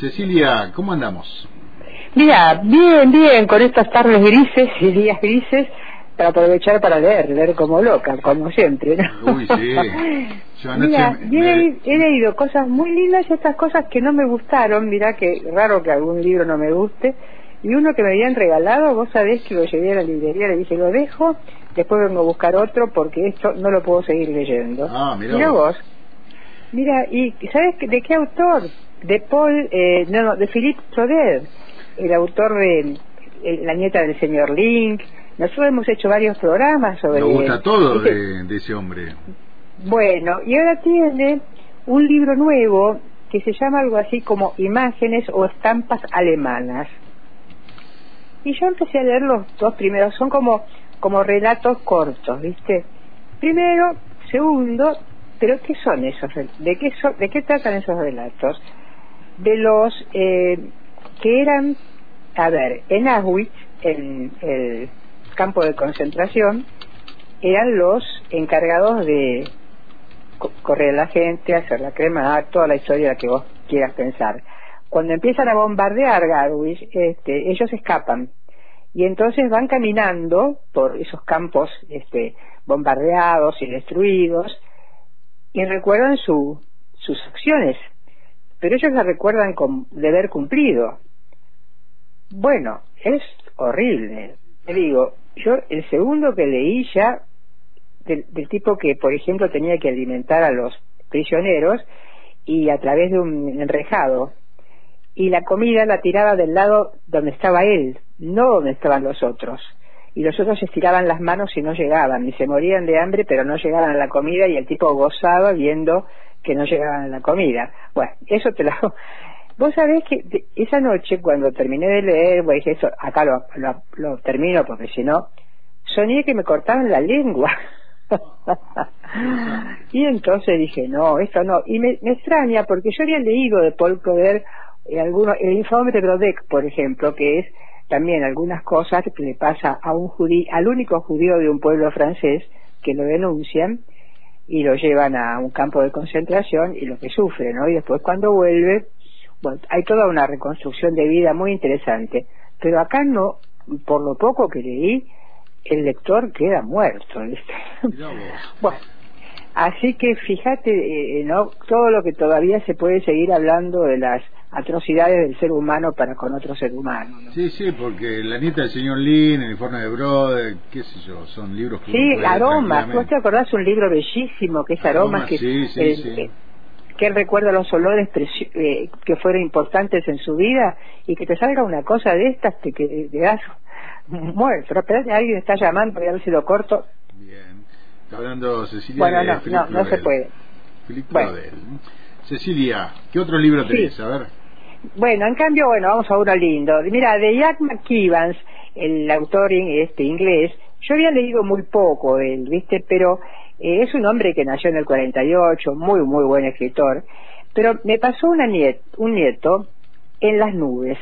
Cecilia, ¿cómo andamos? Mira, bien, bien, con estas tardes grises y días grises, para aprovechar para leer, leer como loca, como siempre, ¿no? Uy, sí. Yo anoche Mira, me- he, leído cosas muy lindas y estas cosas que no me gustaron, mirá que raro que algún libro no me guste, y uno que me habían regalado, vos sabés que lo llevé a la librería, le dije, lo dejo, después vengo a buscar otro porque esto no lo puedo seguir leyendo. Ah, mirá Mirá vos. vos. Mira, ¿y sabes de qué autor? De Paul, eh, no, no, de Philippe Soder, el autor de eh, La nieta del señor Link. Nosotros hemos hecho varios programas sobre Me gusta él. todo ¿Viste? de, de ese hombre. Bueno, y ahora tiene un libro nuevo que se llama algo así como Imágenes o Estampas Alemanas. Y yo empecé a leer los dos primeros, son como, como relatos cortos, ¿viste? Primero, segundo, pero ¿qué son esos? ¿De qué, son, de qué tratan esos relatos? De los eh, que eran, a ver, en Auschwitz, en el campo de concentración, eran los encargados de co- correr la gente, hacer la crema, toda la historia que vos quieras pensar. Cuando empiezan a bombardear Garwich, este, ellos escapan y entonces van caminando por esos campos este, bombardeados y destruidos y recuerdan su, sus acciones, pero ellos la recuerdan con deber cumplido. Bueno, es horrible. Te digo, yo el segundo que leí ya del, tipo que, por ejemplo, tenía que alimentar a los prisioneros y a través de un enrejado. Y la comida la tiraba del lado donde estaba él, no donde estaban los otros. Y los otros estiraban las manos y no llegaban, y se morían de hambre, pero no llegaban a la comida, y el tipo gozaba viendo que no llegaban a la comida. Bueno, eso te lo... Vos sabés que esa noche, cuando terminé de leer, dije, eso, acá lo, lo, termino, porque si no, soñé que me cortaban la lengua. y entonces dije, no, esto no. Y me, me extraña porque yo había leído de Paul Coder eh, alguno, el informe de Brodeck, por ejemplo, que es también algunas cosas que le pasa a un judío, al único judío de un pueblo francés que lo denuncian y lo llevan a un campo de concentración y lo que sufre, ¿no? Y después cuando vuelve, bueno, hay toda una reconstrucción de vida muy interesante. Pero acá no, por lo poco que leí, el lector queda muerto. Bueno, así que fíjate, eh, ¿no? Todo lo que todavía se puede seguir hablando de las atrocidades del ser humano para con otro ser humano, ¿no? Sí, sí, porque La nieta del señor Lin, El informe de Brother, qué sé yo, son libros que Sí, Aromas. ¿Vos te acordás un libro bellísimo que es Aromas? Que, sí, sí, eh, sí. eh, que él recuerda los olores preci- eh, que fueron importantes en su vida y que te salga una cosa de estas te, que te das muerto. Pero espérate, alguien está llamando, voy a ver si lo corto. Bien. Está hablando Cecilia Bueno, de no, no, no se puede. Bueno. Cecilia, ¿qué otro libro Sí. tenés? A ver. Bueno, en cambio, bueno, vamos a uno lindo. Mira, de Jack McKeevans, el autor in- este inglés, yo había leído muy poco de él, ¿viste? Pero eh, es un hombre que nació en el 48, muy, muy buen escritor. Pero me pasó una niet- un nieto en las nubes.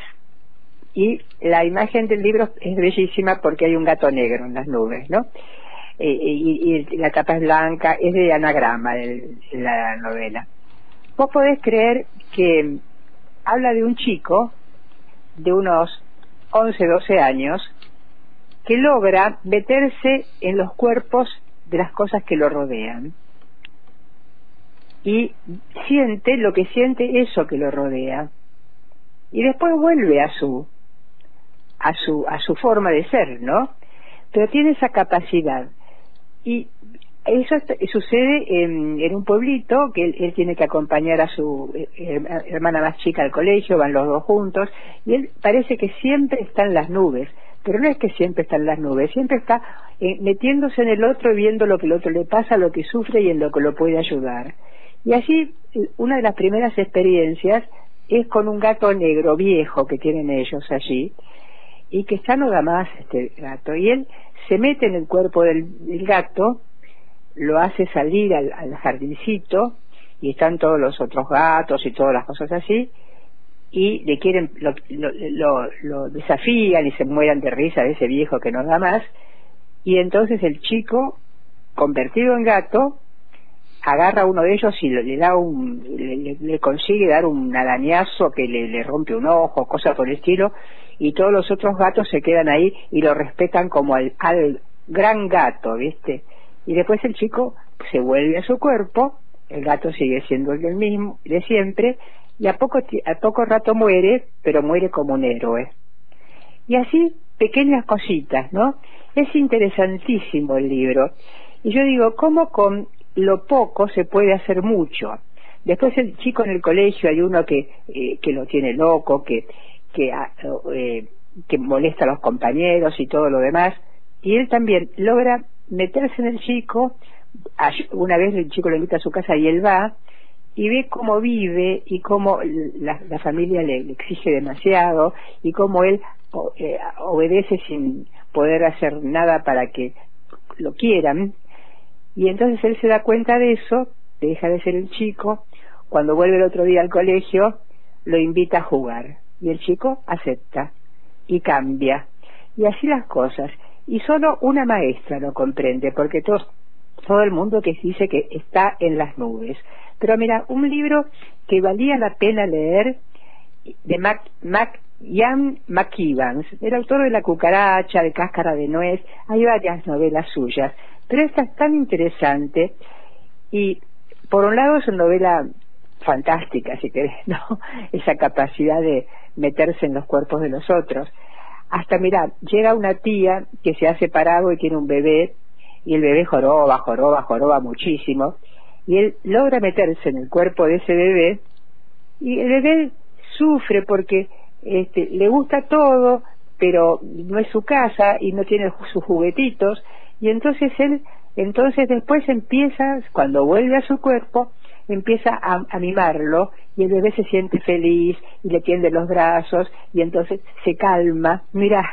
Y la imagen del libro es bellísima porque hay un gato negro en las nubes, ¿no? Eh, y, y la tapa es blanca, es de anagrama el- la novela. Vos podés creer que habla de un chico de unos 11, 12 años que logra meterse en los cuerpos de las cosas que lo rodean. Y siente lo que siente eso que lo rodea. Y después vuelve a su a su a su forma de ser, ¿no? Pero tiene esa capacidad. Y eso sucede en, en un pueblito que él, tiene que acompañar a su eh, eh, hermana más chica al colegio, van los dos juntos, y él parece que siempre está en las nubes, pero no es que siempre está en las nubes, siempre está eh, metiéndose en el otro, viendo lo que el otro le pasa, lo que sufre y en lo que lo puede ayudar. Y así, una de las primeras experiencias es con un gato negro viejo que tienen ellos allí, y que ya no da más este gato, y él se mete en el cuerpo del gato, lo hace salir al, al jardincito y están todos los otros gatos y todas las cosas así y le quieren lo, lo, lo- desafían y se mueran de risa de ese viejo que no da más y entonces el chico convertido en gato agarra a uno de ellos y le, da un, le, consigue dar un arañazo que le, le rompe un ojo, cosa por el estilo, y todos los otros gatos se quedan ahí y lo respetan como al, al gran gato, ¿viste? Y después el chico se vuelve a su cuerpo, el gato sigue siendo el mismo de siempre, y a poco, a poco rato muere, pero muere como un héroe. Y así, pequeñas cositas, ¿no? Es interesantísimo el libro. Y yo digo, ¿cómo con lo poco se puede hacer mucho? Después el chico en el colegio hay uno que, eh, que lo tiene loco, que, que, ah, eh, que molesta a los compañeros y todo lo demás. Y él también logra meterse en el chico. Una vez el chico lo invita a su casa y él va y ve cómo vive y cómo la, familia le, exige demasiado y cómo él eh, obedece sin poder hacer nada para que lo quieran. Y entonces él se da cuenta de eso, deja de ser el chico, cuando vuelve el otro día al colegio, lo invita a jugar. Y el chico acepta y cambia. Y así las cosas. Y solo una maestra lo comprende, porque todo, todo el mundo que dice que está en las nubes. Pero mira, un libro que valía la pena leer de Mac, Mac Ian McEvans, el autor de La cucaracha, de Cáscara de Nuez, hay varias novelas suyas, pero esta es tan interesante y por un lado es una novela fantástica, si querés, ¿no? Esa capacidad de meterse en los cuerpos de los otros. Hasta, mira, llega una tía que se ha separado y tiene un bebé, y el bebé joroba, joroba, joroba muchísimo, y él logra meterse en el cuerpo de ese bebé, y el bebé sufre porque este, le gusta todo, pero no es su casa y no tiene sus juguetitos, y entonces él, entonces después empieza, cuando vuelve a su cuerpo, empieza a, a, mimarlo y el bebé se siente feliz y le tiende los brazos y entonces se calma. Mira,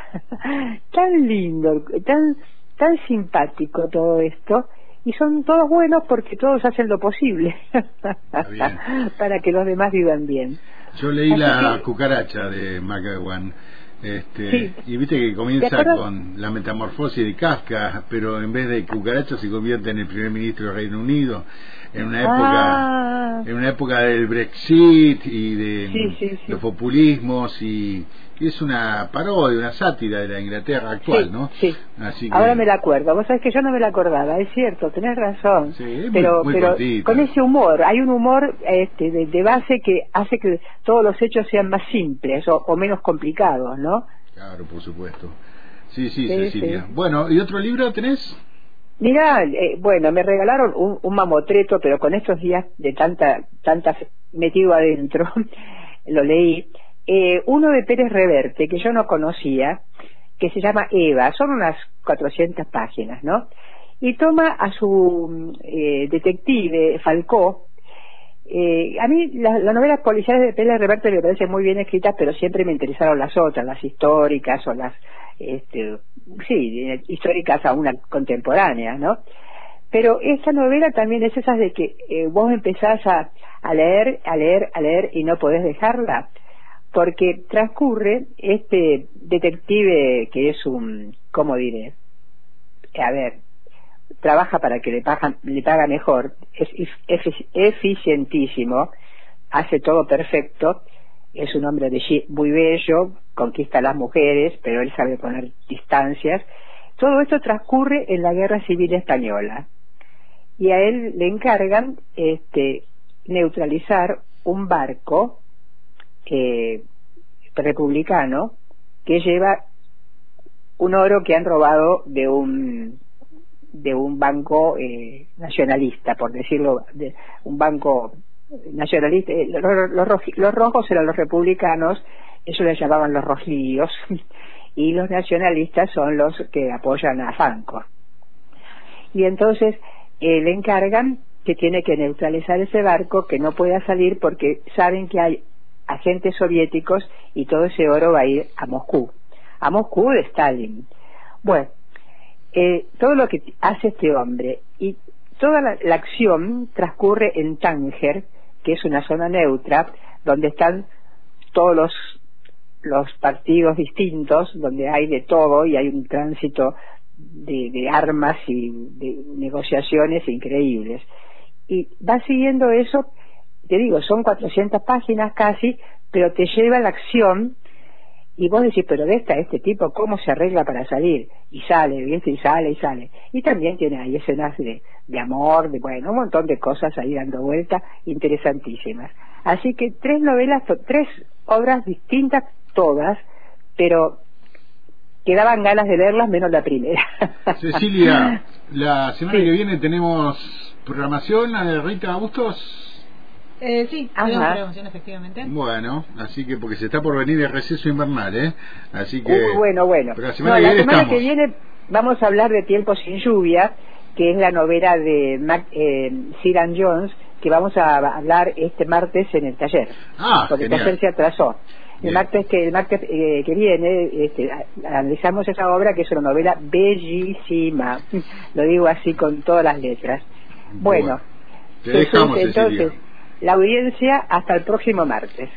tan lindo, tan, tan simpático todo esto y son todos buenos porque todos hacen lo posible para que los demás vivan bien. Yo leí la cucaracha de McEwan. Este, Y viste que comienza con la metamorfosis de Kafka, pero en vez de cucaracha se convierte en el primer ministro del Reino Unido en una época ah. en una época del Brexit y de los populismos y, es una parodia, una sátira de la Inglaterra actual, ¿no? Sí. Ahora me la acuerdo. Vos sabés que yo no me la acordaba, es cierto, tenés razón. pero pero con ese humor, hay un humor este, de, base que hace que todos los hechos sean más simples o, menos complicados, ¿no? Claro, por supuesto. Sí, sí, Cecilia. Bueno, ¿y otro libro tenés? Mira, eh, bueno, me regalaron un, mamotreto, pero con estos días de tanta, tanta metido adentro, lo leí, eh, uno de Pérez Reverte, que yo no conocía, que se llama Eva, son unas 400 páginas, ¿no? Y toma a su eh, detective, Falcó, a mí las novelas policiales de Pérez Reverte me parecen muy bien escritas, pero siempre me interesaron las otras, las históricas o las este, sí, históricas a una contemporánea, ¿no? Pero esta novela también es esas de que eh, vos empezás a, a leer, a leer, a leer y no podés dejarla, porque transcurre este detective que es un, ¿cómo diré? A ver, trabaja para que le, pagan, le paga mejor, es eficientísimo, hace todo perfecto, es un hombre de muy bello, conquista a las mujeres, pero él sabe poner distancias. Todo esto transcurre en la Guerra Civil Española y a él le encargan este, neutralizar un barco eh, republicano que lleva un oro que han robado de un de un banco eh, nacionalista, por decirlo, de un banco nacionalistas, eh, los, rojos eran los republicanos, eso les llamaban los rojillos, y los nacionalistas son los que apoyan a Franco. Y entonces eh, le encargan que tiene que neutralizar ese barco, que no pueda salir porque saben que hay agentes soviéticos y todo ese oro va a ir a Moscú, a Moscú de Stalin. Bueno, eh, todo lo que hace este hombre y toda la acción transcurre en Tánger, que es una zona neutra, donde están todos los, los partidos distintos, donde hay de todo y hay un tránsito de, armas y de negociaciones increíbles. Y va siguiendo eso, te digo, son 400 páginas casi, pero te lleva a la acción y vos decís, pero de esta, este tipo, ¿cómo se arregla para salir? Y sale, ¿viste? Y sale, y sale. Y también tiene ahí escenas de, de amor, de, bueno, un montón de cosas ahí dando vuelta, interesantísimas. Así que tres novelas, tres obras distintas, todas, pero quedaban ganas de verlas menos la primera. Cecilia, la semana que viene tenemos programación, la de Rita Bustos. Eh, sí, tenemos efectivamente. Bueno, así que porque se está por venir el receso invernal, ¿eh? Así que. bueno, bueno. la semana, que, viene vamos a hablar de Tiempo sin lluvia, que es la novela de Mac, eh, Jones, que vamos a hablar este martes en el taller. Ah, porque el taller se atrasó. El martes que el martes eh, que viene este, analizamos esa obra que es una novela bellísima. Lo digo así con todas las letras. Bueno, entonces la audiencia hasta el próximo martes.